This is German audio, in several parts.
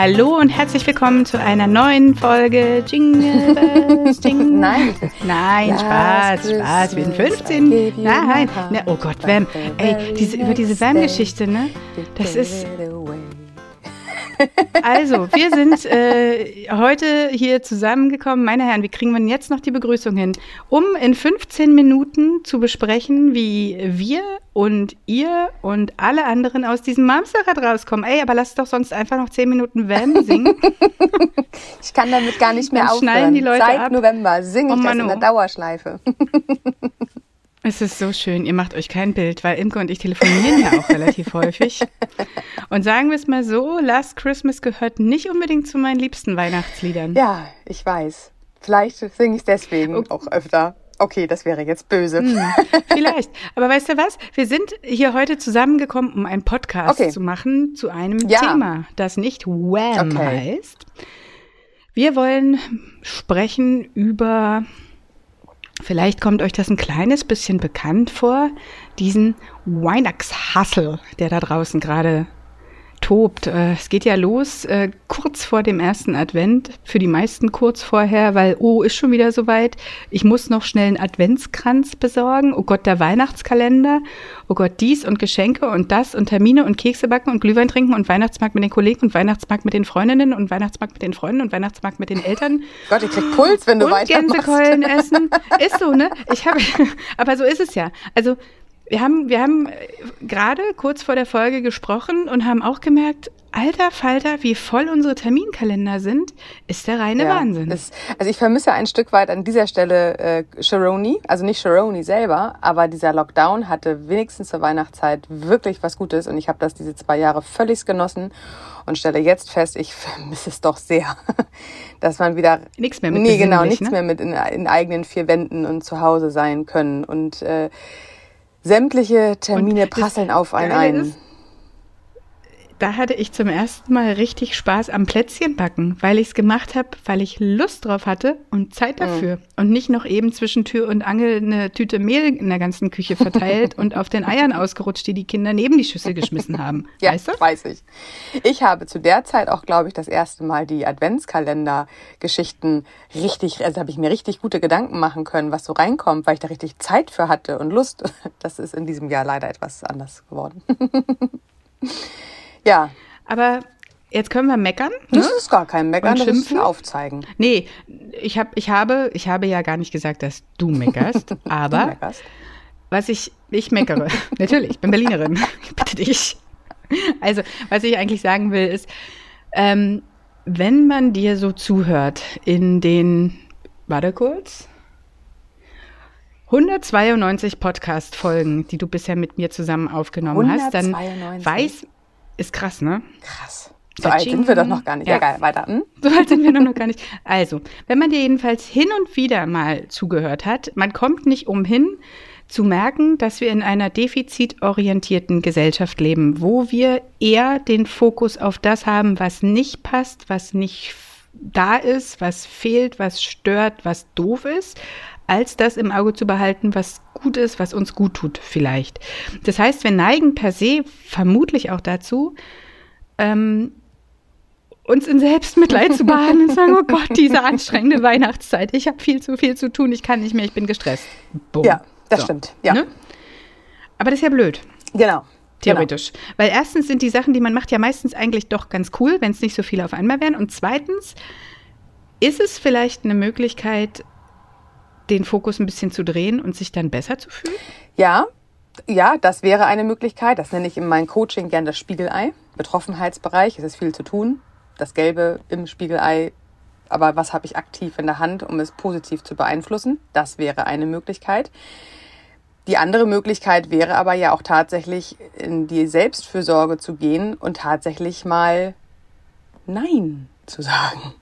Hallo und herzlich willkommen zu einer neuen Folge Jingle Bells, Jingle. Nein. Nein, Spaß, Spaß. Wir sind Christmas 15. I gave you Nein. my Ne, oh Gott, Wham. Ey, diese, über diese Wham-Geschichte, ne? Das ist. Also, wir sind äh, heute hier zusammengekommen. Meine Herren, wie kriegen wir denn jetzt noch die Begrüßung hin? Um in 15 Minuten zu besprechen, wie wir und ihr und alle anderen aus diesem Mamsterrad rauskommen. Ey, aber lass doch sonst einfach noch 10 Minuten Wham singen. Ich kann damit gar nicht mehr Dann aufhören. schnallen die Leute Seit ab. November singe ich Oh das Mann, in der oh. Dauerschleife. Es ist so schön. Ihr macht euch kein Bild, weil Imke und ich telefonieren ja auch relativ häufig. Und sagen wir es mal so, Last Christmas gehört nicht unbedingt zu meinen liebsten Weihnachtsliedern. Ja, ich weiß. Vielleicht singe ich deswegen auch öfter. Okay, das wäre jetzt böse. Hm. Vielleicht. Aber weißt du was? Wir sind hier heute zusammengekommen, um einen Podcast Okay. zu machen zu einem Ja. Thema, das nicht Wham Okay. heißt. Wir wollen sprechen über, vielleicht kommt euch das ein kleines bisschen bekannt vor, diesen Weihnachtshustle, der da draußen gerade tobt. Äh, Es geht ja los äh, kurz vor dem ersten Advent, für die meisten kurz vorher, weil, oh, ist schon wieder soweit. Ich muss noch schnell einen Adventskranz besorgen. Oh Gott, der Weihnachtskalender. Oh Gott, dies und Geschenke und das und Termine und Kekse backen und Glühwein trinken und Weihnachtsmarkt mit den Kollegen und Weihnachtsmarkt mit den Freundinnen und Weihnachtsmarkt mit den Freunden und Weihnachtsmarkt mit den Eltern Gott, ich krieg Puls, wenn du und weitermachst. Gänsekeulen essen. Ist so, ne? Ich habe, aber so ist es ja. Also wir haben, wir haben äh, gerade kurz vor der Folge gesprochen und haben auch gemerkt, alter Falter, wie voll unsere Terminkalender sind, ist der reine Ja, Wahnsinn. Das, also ich vermisse ein Stück weit an dieser Stelle äh, Sharoni, also nicht Sharoni selber, aber dieser Lockdown hatte wenigstens zur Weihnachtszeit wirklich was Gutes und ich habe das diese zwei Jahre völlig genossen und stelle jetzt fest, ich vermisse es doch sehr, dass man wieder Nichts mehr mit nee genau nichts ne? mehr mit in, in eigenen vier Wänden und zu Hause sein können und äh, sämtliche Termine prasseln auf einen ein. Da hatte ich zum ersten Mal richtig Spaß am Plätzchenbacken, weil ich es gemacht habe, weil ich Lust drauf hatte und Mhm. Zeit dafür. Und nicht noch eben zwischen Tür und Angel eine Tüte Mehl in der ganzen Küche verteilt und auf den Eiern ausgerutscht, die die Kinder neben die Schüssel geschmissen haben. Ja, weißt du? weiß ich. Ich habe zu der Zeit auch, glaube ich, das erste Mal die Adventskalender-Geschichten richtig, also habe ich mir richtig gute Gedanken machen können, was so reinkommt, weil ich da richtig Zeit für hatte und Lust. Das ist in diesem Jahr leider etwas anders geworden. ja, Aber jetzt können wir meckern. Ne? das ist gar kein Meckern, das ist? Aufzeigen. Nee, ich, hab, ich, habe, ich habe ja gar nicht gesagt, dass du meckerst, Du aber meckerst. was ich, ich meckere. Natürlich, ich bin Berlinerin. Ich bitte dich. Also, was ich eigentlich sagen will, ist, ähm, wenn man dir so zuhört in den, warte kurz, 192 Podcast-Folgen, die du bisher mit mir zusammen aufgenommen hast, dann 192? weiß, ist krass, ne? Krass. So alt sind wir doch noch gar nicht. Ja. Ja, geil, weiter. Hm? So alt sind wir nur noch gar nicht. Also, wenn man dir jedenfalls hin und wieder mal zugehört hat, man kommt nicht umhin zu merken, dass wir in einer defizitorientierten Gesellschaft leben, wo wir eher den Fokus auf das haben, was nicht passt, was nicht da ist, was fehlt, was stört, was doof ist, als das im Auge zu behalten, was gut ist, was uns gut tut vielleicht. Das heißt, wir neigen per se vermutlich auch dazu, ähm, uns in Selbstmitleid zu baden und sagen, oh Gott, diese anstrengende Weihnachtszeit, ich habe viel zu viel zu tun, ich kann nicht mehr, ich bin gestresst. Bumm. Ja, das So. stimmt. Ja, Ne? Aber das ist ja blöd, genau. theoretisch. Weil erstens sind die Sachen, die man macht, ja meistens eigentlich doch ganz cool, wenn es nicht so viele auf einmal wären. Und zweitens ist es vielleicht eine Möglichkeit, den Fokus ein bisschen zu drehen und sich dann besser zu fühlen? Ja, ja, das wäre eine Möglichkeit. Das nenne ich in meinem Coaching gern das Spiegelei. Betroffenheitsbereich, es ist viel zu tun. Das Gelbe im Spiegelei. Aber was habe ich aktiv in der Hand, um es positiv zu beeinflussen? Das wäre eine Möglichkeit. Die andere Möglichkeit wäre aber ja auch tatsächlich in die Selbstfürsorge zu gehen und tatsächlich mal Nein zu sagen.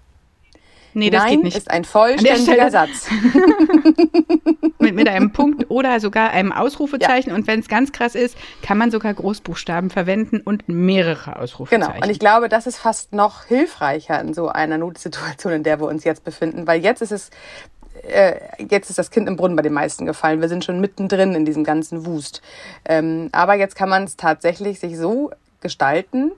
Nee, das Nein geht nicht. ist ein vollständiger Satz. mit, mit einem Punkt oder sogar einem Ausrufezeichen. Und wenn es ganz krass ist, kann man sogar Großbuchstaben verwenden und mehrere Ausrufezeichen. Genau. Und ich glaube, das ist fast noch hilfreicher in so einer Notsituation, in der wir uns jetzt befinden, weil jetzt ist es, äh, jetzt ist das Kind im Brunnen bei den meisten gefallen. Wir sind schon mittendrin in diesem ganzen Wust. Ähm, aber jetzt kann man es tatsächlich sich so gestalten,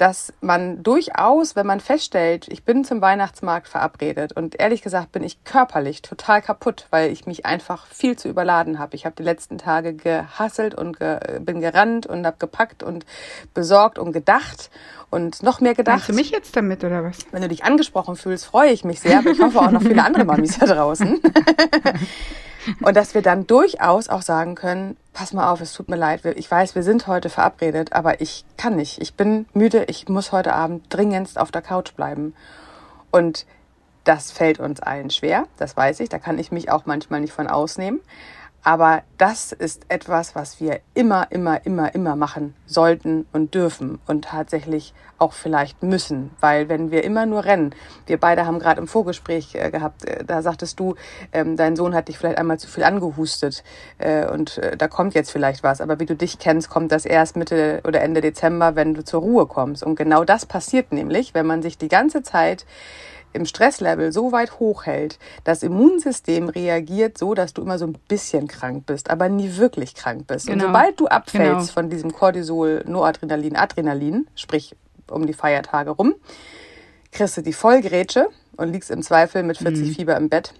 dass man durchaus, wenn man feststellt, ich bin zum Weihnachtsmarkt verabredet und ehrlich gesagt bin ich körperlich total kaputt, weil ich mich einfach viel zu überladen habe. Ich habe die letzten Tage gehasselt und ge bin gerannt und habe gepackt und besorgt und gedacht und noch mehr gedacht. Meinst du mich jetzt damit oder was? Wenn du dich angesprochen fühlst, freue ich mich sehr, aber ich hoffe auch noch viele andere Mamis da draußen. Und dass wir dann durchaus auch sagen können, pass mal auf, es tut mir leid, ich weiß, wir sind heute verabredet, aber ich kann nicht. Ich bin müde, ich muss heute Abend dringendst auf der Couch bleiben. Und das fällt uns allen schwer, das weiß ich, da kann ich mich auch manchmal nicht von ausnehmen. Aber das ist etwas, was wir immer, immer, immer, immer machen sollten und dürfen und tatsächlich auch vielleicht müssen. Weil wenn wir immer nur rennen, wir beide haben gerade im Vorgespräch äh, gehabt, äh, da sagtest du, ähm, dein Sohn hat dich vielleicht einmal zu viel angehustet äh, und äh, da kommt jetzt vielleicht was. Aber wie du dich kennst, kommt das erst Mitte oder Ende Dezember, wenn du zur Ruhe kommst. Und genau das passiert nämlich, wenn man sich die ganze Zeit im Stresslevel so weit hochhält, das Immunsystem reagiert so, dass du immer so ein bisschen krank bist, aber nie wirklich krank bist. Genau. Und sobald du abfällst genau. von diesem Cortisol, Noradrenalin, Adrenalin, sprich um die Feiertage rum, kriegst du die Vollgrätsche und liegst im Zweifel mit 40 mhm. Fieber im Bett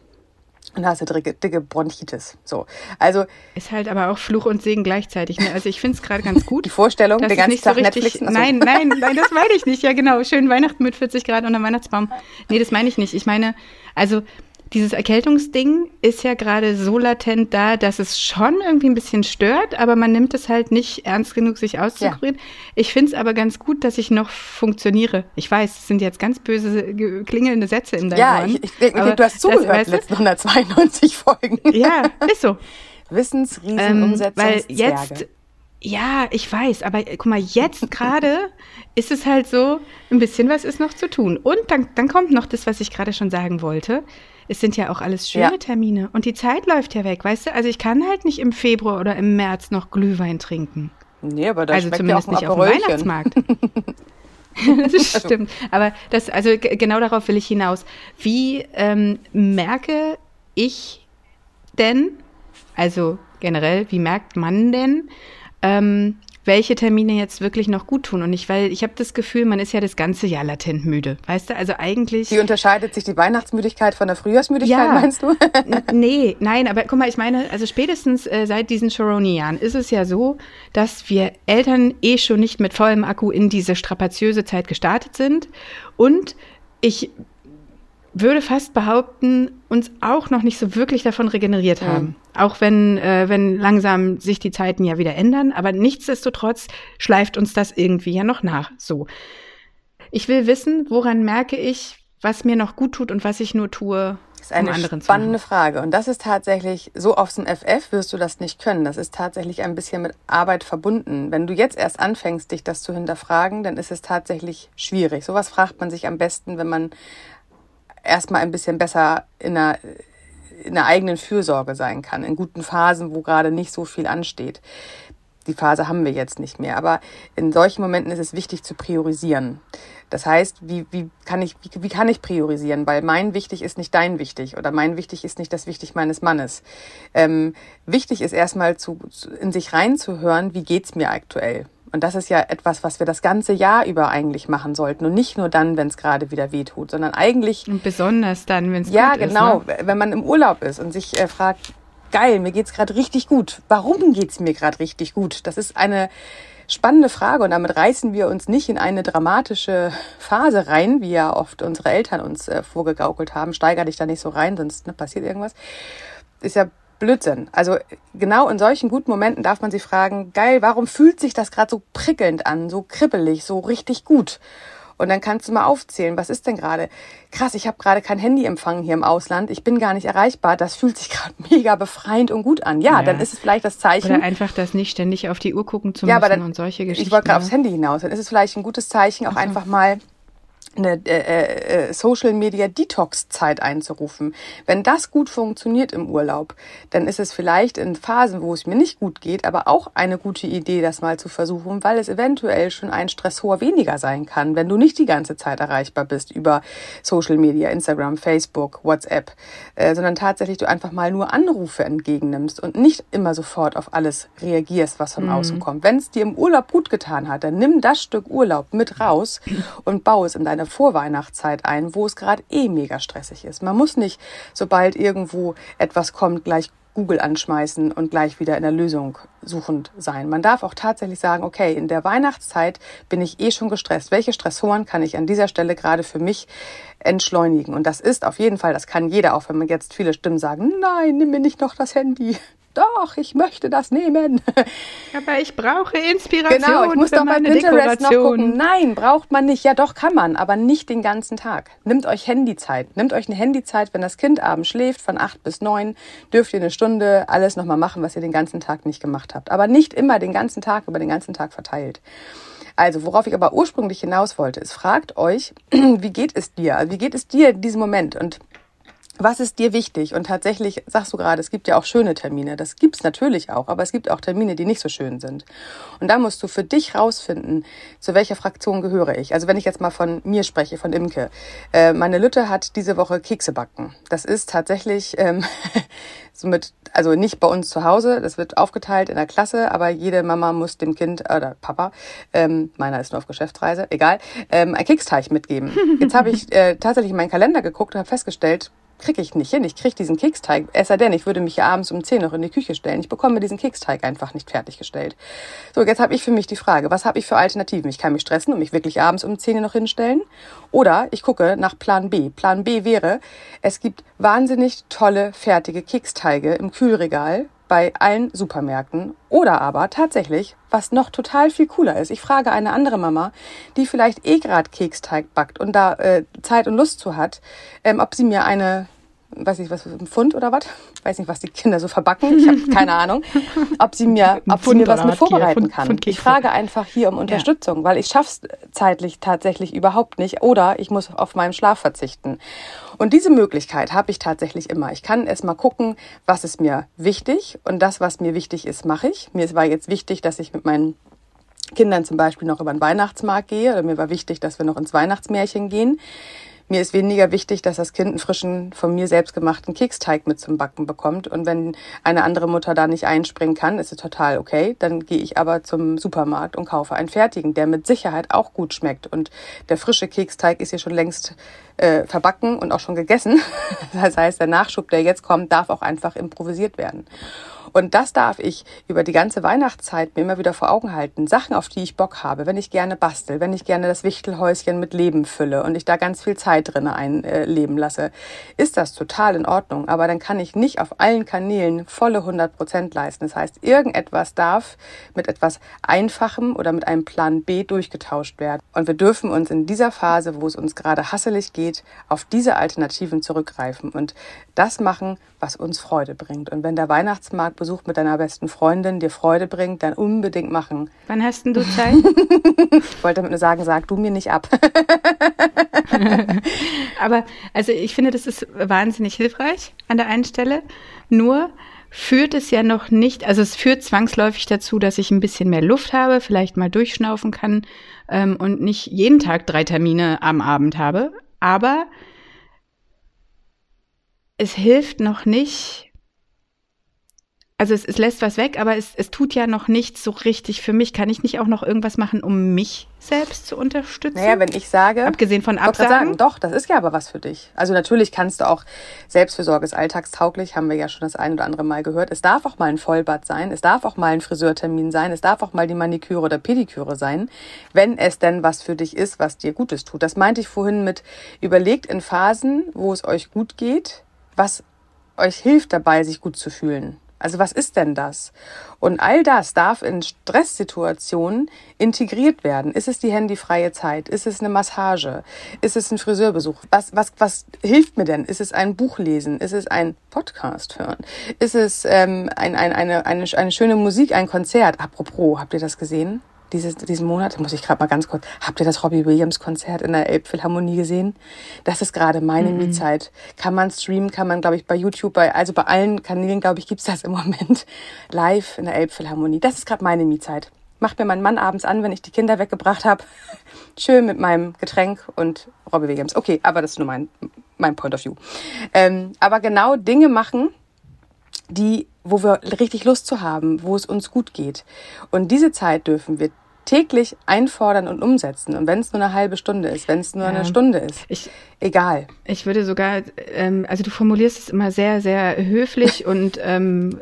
und hast du dicke, dicke Bronchitis. So, also ist halt aber auch Fluch und Segen gleichzeitig. Ne? Also ich finde es gerade ganz gut. Die Vorstellung, der ganze Tag so richtig, Netflix. Nein, nein, nein, das meine ich nicht. Ja genau, schön Weihnachten mit 40 Grad unter Weihnachtsbaum. Nee, das meine ich nicht. Ich meine, also dieses Erkältungsding ist ja gerade so latent da, dass es schon irgendwie ein bisschen stört, aber man nimmt es halt nicht ernst genug, sich auszukurieren. Ja. Ich finde es aber ganz gut, dass ich noch funktioniere. Ich weiß, es sind jetzt ganz böse klingelnde Sätze in deinem Ja, Ohren, ich, ich, ich, du hast zugehört, das, weißt du? letzten 192 Folgen. Ja, ist so. Wissensriesen ähm, Weil jetzt, ja, ich weiß, aber guck mal, jetzt gerade ist es halt so, ein bisschen was ist noch zu tun. Und dann, dann kommt noch das, was ich gerade schon sagen wollte es sind ja auch alles schöne ja. Termine und die Zeit läuft ja weg, weißt du? Also ich kann halt nicht im Februar oder im März noch Glühwein trinken. Nee, aber da also zumindest ja nicht auf dem Weihnachtsmarkt. das stimmt. Aber das, also genau darauf will ich hinaus. Wie ähm, merke ich denn, also generell, wie merkt man denn, ähm, welche Termine jetzt wirklich noch gut tun. Und nicht, weil ich habe das Gefühl, man ist ja das ganze Jahr latent müde. Weißt du, also eigentlich. Wie unterscheidet sich die Weihnachtsmüdigkeit von der Frühjahrsmüdigkeit, ja, meinst du? nee, nein, aber guck mal, ich meine, also spätestens äh, seit diesen Choroni-Jahren ist es ja so, dass wir Eltern eh schon nicht mit vollem Akku in diese strapaziöse Zeit gestartet sind. Und ich würde fast behaupten, uns auch noch nicht so wirklich davon regeneriert haben. Mhm. Auch wenn, äh, wenn langsam sich die Zeiten ja wieder ändern, aber nichtsdestotrotz schleift uns das irgendwie ja noch nach. So. Ich will wissen, woran merke ich, was mir noch gut tut und was ich nur tue, das ist eine um spannende Frage. Und das ist tatsächlich, so aufs FF wirst du das nicht können. Das ist tatsächlich ein bisschen mit Arbeit verbunden. Wenn du jetzt erst anfängst, dich das zu hinterfragen, dann ist es tatsächlich schwierig. Sowas fragt man sich am besten, wenn man erstmal ein bisschen besser in einer, in einer eigenen Fürsorge sein kann, in guten Phasen, wo gerade nicht so viel ansteht. Die Phase haben wir jetzt nicht mehr, aber in solchen Momenten ist es wichtig zu priorisieren. Das heißt, wie, wie, kann ich, wie, wie kann ich priorisieren? Weil mein wichtig ist nicht dein wichtig oder mein wichtig ist nicht das wichtig meines Mannes. Ähm, wichtig ist erstmal zu, in sich reinzuhören, wie geht's mir aktuell? Und das ist ja etwas, was wir das ganze Jahr über eigentlich machen sollten und nicht nur dann, wenn es gerade wieder weh tut, sondern eigentlich. Und besonders dann, wenn es ja, genau, ist. Ja, genau. Wenn man im Urlaub ist und sich äh, fragt, geil, mir geht's gerade richtig gut. Warum geht's mir gerade richtig gut? Das ist eine spannende Frage und damit reißen wir uns nicht in eine dramatische Phase rein, wie ja oft unsere Eltern uns äh, vorgegaukelt haben. Steiger dich da nicht so rein, sonst ne, passiert irgendwas. Ist ja Blödsinn. Also genau in solchen guten Momenten darf man sich fragen, geil, warum fühlt sich das gerade so prickelnd an, so kribbelig, so richtig gut? Und dann kannst du mal aufzählen, was ist denn gerade? Krass, ich habe gerade kein Handyempfang hier im Ausland, ich bin gar nicht erreichbar, das fühlt sich gerade mega befreiend und gut an. Ja, ja, dann ist es vielleicht das Zeichen. Oder einfach das nicht ständig auf die Uhr gucken zu müssen ja, aber dann, und solche Geschichten. Ich wollte gerade aufs Handy hinaus, dann ist es vielleicht ein gutes Zeichen, auch so. einfach mal eine äh, äh, Social Media Detox Zeit einzurufen. Wenn das gut funktioniert im Urlaub, dann ist es vielleicht in Phasen, wo es mir nicht gut geht, aber auch eine gute Idee, das mal zu versuchen, weil es eventuell schon ein Stressor weniger sein kann, wenn du nicht die ganze Zeit erreichbar bist über Social Media, Instagram, Facebook, WhatsApp, äh, sondern tatsächlich du einfach mal nur Anrufe entgegennimmst und nicht immer sofort auf alles reagierst, was von mhm. außen kommt. Wenn es dir im Urlaub gut getan hat, dann nimm das Stück Urlaub mit raus und baue es in deine Vorweihnachtszeit ein, wo es gerade eh mega stressig ist. Man muss nicht, sobald irgendwo etwas kommt, gleich Google anschmeißen und gleich wieder in der Lösung suchend sein. Man darf auch tatsächlich sagen, okay, in der Weihnachtszeit bin ich eh schon gestresst. Welche Stressoren kann ich an dieser Stelle gerade für mich entschleunigen? Und das ist auf jeden Fall, das kann jeder, auch wenn man jetzt viele Stimmen sagen, nein, nimm mir nicht noch das Handy doch, ich möchte das nehmen. Aber ich brauche Inspiration. Genau, ich muss doch bei Pinterest noch gucken. Nein, braucht man nicht. Ja, doch kann man, aber nicht den ganzen Tag. Nimmt euch Handyzeit. Nimmt euch eine Handyzeit, wenn das Kind abends schläft, von acht bis neun, dürft ihr eine Stunde alles nochmal machen, was ihr den ganzen Tag nicht gemacht habt. Aber nicht immer den ganzen Tag, über den ganzen Tag verteilt. Also, worauf ich aber ursprünglich hinaus wollte, ist, fragt euch, wie geht es dir? Also, wie geht es dir in diesem Moment? Und was ist dir wichtig? Und tatsächlich sagst du gerade, es gibt ja auch schöne Termine. Das gibt's natürlich auch, aber es gibt auch Termine, die nicht so schön sind. Und da musst du für dich rausfinden, zu welcher Fraktion gehöre ich. Also wenn ich jetzt mal von mir spreche, von Imke. Äh, meine Lütte hat diese Woche Kekse backen. Das ist tatsächlich ähm, somit, also nicht bei uns zu Hause. Das wird aufgeteilt in der Klasse, aber jede Mama muss dem Kind äh, oder Papa, ähm, meiner ist nur auf Geschäftsreise, egal, ähm, ein Keksteig mitgeben. Jetzt habe ich äh, tatsächlich in meinen Kalender geguckt und habe festgestellt, kriege ich nicht hin. Ich kriege diesen Keksteig. Es sei denn, ich würde mich abends um 10 noch in die Küche stellen. Ich bekomme diesen Keksteig einfach nicht fertiggestellt. So, jetzt habe ich für mich die Frage, was habe ich für Alternativen? Ich kann mich stressen und mich wirklich abends um 10 noch hinstellen. Oder ich gucke nach Plan B. Plan B wäre, es gibt wahnsinnig tolle, fertige Keksteige im Kühlregal bei allen Supermärkten. Oder aber tatsächlich, was noch total viel cooler ist, ich frage eine andere Mama, die vielleicht eh grad Keksteig backt und da äh, Zeit und Lust zu hat, ähm, ob sie mir eine weiß nicht, was, ein Pfund oder was? Weiß nicht, was die Kinder so verbacken. Ich habe keine Ahnung. Ob sie mir, ob sie mir was mit vorbereiten Pfund, kann. Pfund ich frage einfach hier um Unterstützung, ja. weil ich schaff's zeitlich tatsächlich überhaupt nicht oder ich muss auf meinen Schlaf verzichten. Und diese Möglichkeit habe ich tatsächlich immer. Ich kann erst mal gucken, was ist mir wichtig und das, was mir wichtig ist, mache ich. Mir war jetzt wichtig, dass ich mit meinen Kindern zum Beispiel noch über den Weihnachtsmarkt gehe oder mir war wichtig, dass wir noch ins Weihnachtsmärchen gehen. Mir ist weniger wichtig, dass das Kind einen frischen, von mir selbst gemachten Keksteig mit zum Backen bekommt. Und wenn eine andere Mutter da nicht einspringen kann, ist es total okay. Dann gehe ich aber zum Supermarkt und kaufe einen fertigen, der mit Sicherheit auch gut schmeckt. Und der frische Keksteig ist hier schon längst äh, verbacken und auch schon gegessen. Das heißt, der Nachschub, der jetzt kommt, darf auch einfach improvisiert werden. Und das darf ich über die ganze Weihnachtszeit mir immer wieder vor Augen halten. Sachen, auf die ich Bock habe, wenn ich gerne bastel, wenn ich gerne das Wichtelhäuschen mit Leben fülle und ich da ganz viel Zeit drin einleben lasse, ist das total in Ordnung. Aber dann kann ich nicht auf allen Kanälen volle 100 Prozent leisten. Das heißt, irgendetwas darf mit etwas Einfachem oder mit einem Plan B durchgetauscht werden. Und wir dürfen uns in dieser Phase, wo es uns gerade hasselig geht, auf diese Alternativen zurückgreifen und das machen, was uns Freude bringt. Und wenn der Weihnachtsmarktbesuch mit deiner besten Freundin dir Freude bringt, dann unbedingt machen. Wann hast denn du Zeit? ich wollte damit nur sagen, sag du mir nicht ab. Aber also ich finde, das ist wahnsinnig hilfreich an der einen Stelle. Nur führt es ja noch nicht, also es führt zwangsläufig dazu, dass ich ein bisschen mehr Luft habe, vielleicht mal durchschnaufen kann ähm, und nicht jeden Tag drei Termine am Abend habe. Aber es hilft noch nicht. Also es, es lässt was weg, aber es, es tut ja noch nichts so richtig für mich. Kann ich nicht auch noch irgendwas machen, um mich selbst zu unterstützen? Naja, wenn ich sage, abgesehen von Absagen. Sagen, doch, das ist ja aber was für dich. Also natürlich kannst du auch Selbstfürsorge ist alltagstauglich, haben wir ja schon das ein oder andere Mal gehört. Es darf auch mal ein Vollbad sein, es darf auch mal ein Friseurtermin sein, es darf auch mal die Maniküre oder Pediküre sein, wenn es denn was für dich ist, was dir Gutes tut. Das meinte ich vorhin mit überlegt in Phasen, wo es euch gut geht, was euch hilft dabei, sich gut zu fühlen. Also was ist denn das? Und all das darf in Stresssituationen integriert werden. Ist es die handyfreie Zeit? Ist es eine Massage? Ist es ein Friseurbesuch? Was, was, was hilft mir denn? Ist es ein Buch lesen? Ist es ein Podcast hören? Ist es ähm, ein, ein, eine, eine, eine schöne Musik, ein Konzert? Apropos, habt ihr das gesehen? Dieses, diesen Monat, muss ich gerade mal ganz kurz, habt ihr das Robbie Williams Konzert in der Elbphilharmonie gesehen? Das ist gerade meine mhm. Mietzeit. Kann man streamen, kann man, glaube ich, bei YouTube, bei, also bei allen Kanälen, glaube ich, gibt's das im Moment live in der Elbphilharmonie. Das ist gerade meine Mietzeit. Macht mir mein Mann abends an, wenn ich die Kinder weggebracht habe. Schön mit meinem Getränk und Robbie Williams. Okay, aber das ist nur mein, mein Point of View. Ähm, aber genau Dinge machen, die, wo wir richtig Lust zu haben, wo es uns gut geht. Und diese Zeit dürfen wir täglich einfordern und umsetzen. Und wenn es nur eine halbe Stunde ist, wenn es nur ja. eine Stunde ist, ich, egal. Ich würde sogar, ähm, also du formulierst es immer sehr, sehr höflich und ähm,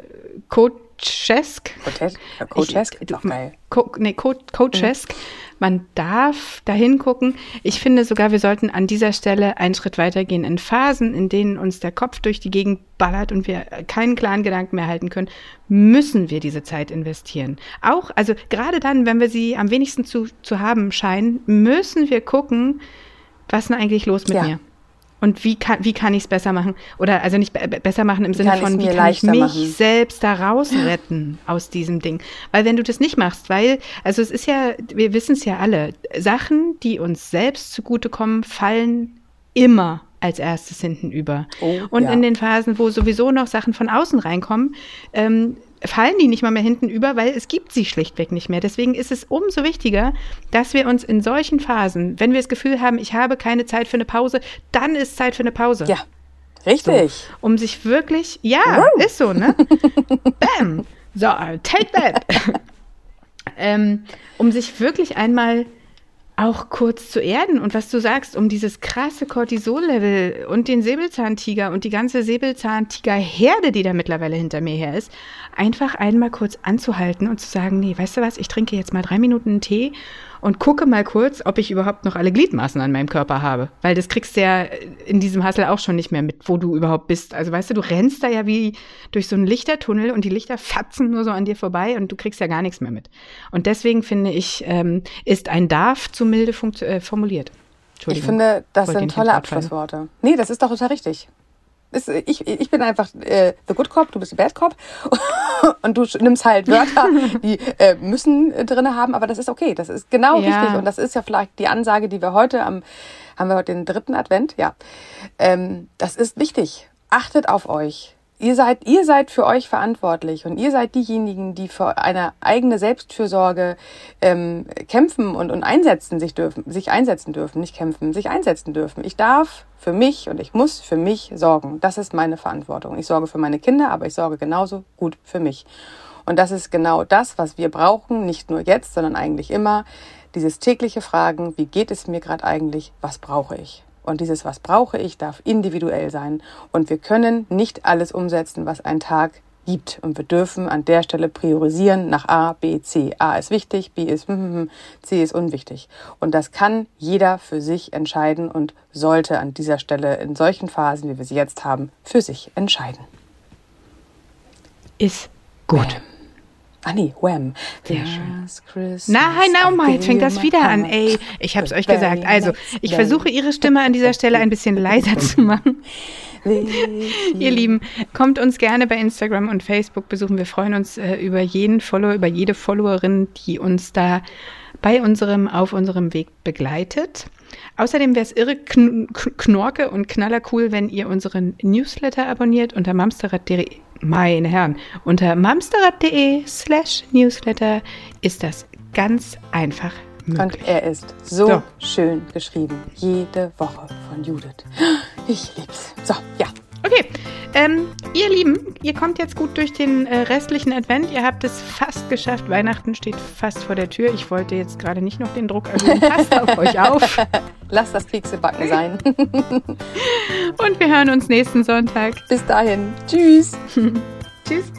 coachesk. Coachesk? Doch geil. Co nee, Co coachesk. Man darf dahin gucken. Ich finde sogar, wir sollten an dieser Stelle einen Schritt weitergehen. In Phasen, in denen uns der Kopf durch die Gegend ballert und wir keinen klaren Gedanken mehr halten können, müssen wir diese Zeit investieren. Auch, also gerade dann, wenn wir sie am wenigsten zu, zu haben scheinen, müssen wir gucken, was ist denn eigentlich los mit ja. mir? Und wie kann, wie kann ich es besser machen? Oder also nicht be besser machen im Sinne von, wie kann ich mich machen? selbst da rausretten aus diesem Ding? Weil wenn du das nicht machst, weil, also es ist ja, wir wissen es ja alle, Sachen, die uns selbst zugutekommen, fallen immer als erstes hinten über. Oh, und ja. in den Phasen, wo sowieso noch Sachen von außen reinkommen, ähm, fallen die nicht mal mehr hinten über, weil es gibt sie schlichtweg nicht mehr. Deswegen ist es umso wichtiger, dass wir uns in solchen Phasen, wenn wir das Gefühl haben, ich habe keine Zeit für eine Pause, dann ist Zeit für eine Pause. Ja. Richtig. So, um sich wirklich, ja, wow. ist so, ne? Bam. So, take that. ähm, um sich wirklich einmal auch kurz zu erden. Und was du sagst, um dieses krasse Cortisol-Level und den Säbelzahntiger und die ganze Säbelzahntiger-Herde, die da mittlerweile hinter mir her ist, einfach einmal kurz anzuhalten und zu sagen, nee, weißt du was, ich trinke jetzt mal drei Minuten Tee und gucke mal kurz, ob ich überhaupt noch alle Gliedmaßen an meinem Körper habe. Weil das kriegst du ja in diesem Hassel auch schon nicht mehr mit, wo du überhaupt bist. Also weißt du, du rennst da ja wie durch so einen Lichtertunnel und die Lichter fatzen nur so an dir vorbei und du kriegst ja gar nichts mehr mit. Und deswegen finde ich, ähm, ist ein Darf zu milde äh, formuliert. Ich finde, das sind tolle Abschlussworte. Nee, das ist doch total richtig. Ist, ich, ich bin einfach äh, the good cop, du bist the bad cop und du nimmst halt Wörter, die äh, müssen äh, drinne haben, aber das ist okay, das ist genau ja. richtig und das ist ja vielleicht die Ansage, die wir heute am, haben wir heute den dritten Advent, ja, ähm, das ist wichtig. Achtet auf euch. Ihr seid, ihr seid für euch verantwortlich und ihr seid diejenigen, die für eine eigene Selbstfürsorge ähm, kämpfen und, und einsetzen sich dürfen, sich einsetzen dürfen, nicht kämpfen, sich einsetzen dürfen. Ich darf für mich und ich muss für mich sorgen. Das ist meine Verantwortung. Ich sorge für meine Kinder, aber ich sorge genauso gut für mich. Und das ist genau das, was wir brauchen, nicht nur jetzt, sondern eigentlich immer. Dieses tägliche Fragen, wie geht es mir gerade eigentlich, was brauche ich? Und dieses Was brauche ich darf individuell sein. Und wir können nicht alles umsetzen, was ein Tag gibt. Und wir dürfen an der Stelle priorisieren nach A, B, C. A ist wichtig, B ist, hm, C ist unwichtig. Und das kann jeder für sich entscheiden und sollte an dieser Stelle in solchen Phasen, wie wir sie jetzt haben, für sich entscheiden. Ist gut. Ah nee, Wham. Ja. Nein, nein, jetzt fängt das wieder an. Ey, ich hab's euch gesagt. Also, ich versuche Ihre Stimme an dieser Stelle ein bisschen leiser zu machen. Ihr Lieben, kommt uns gerne bei Instagram und Facebook besuchen. Wir freuen uns äh, über jeden Follower, über jede Followerin, die uns da bei unserem, auf unserem Weg begleitet. Außerdem wäre es irre kn knorke und knallercool, wenn ihr unseren Newsletter abonniert unter mamsterrad.de meine Herren, unter mamsterrad.de slash newsletter ist das ganz einfach möglich. Und er ist so, so, schön geschrieben. Jede Woche von Judith. Ich lieb's. So, ja. Okay, ähm, ihr Lieben, ihr kommt jetzt gut durch den äh, restlichen Advent. Ihr habt es fast geschafft. Weihnachten steht fast vor der Tür. Ich wollte jetzt gerade nicht noch den Druck erhöhen. Passt auf euch auf. Lasst das Keksebacken sein. Und wir hören uns nächsten Sonntag. Bis dahin. Tschüss. Tschüss.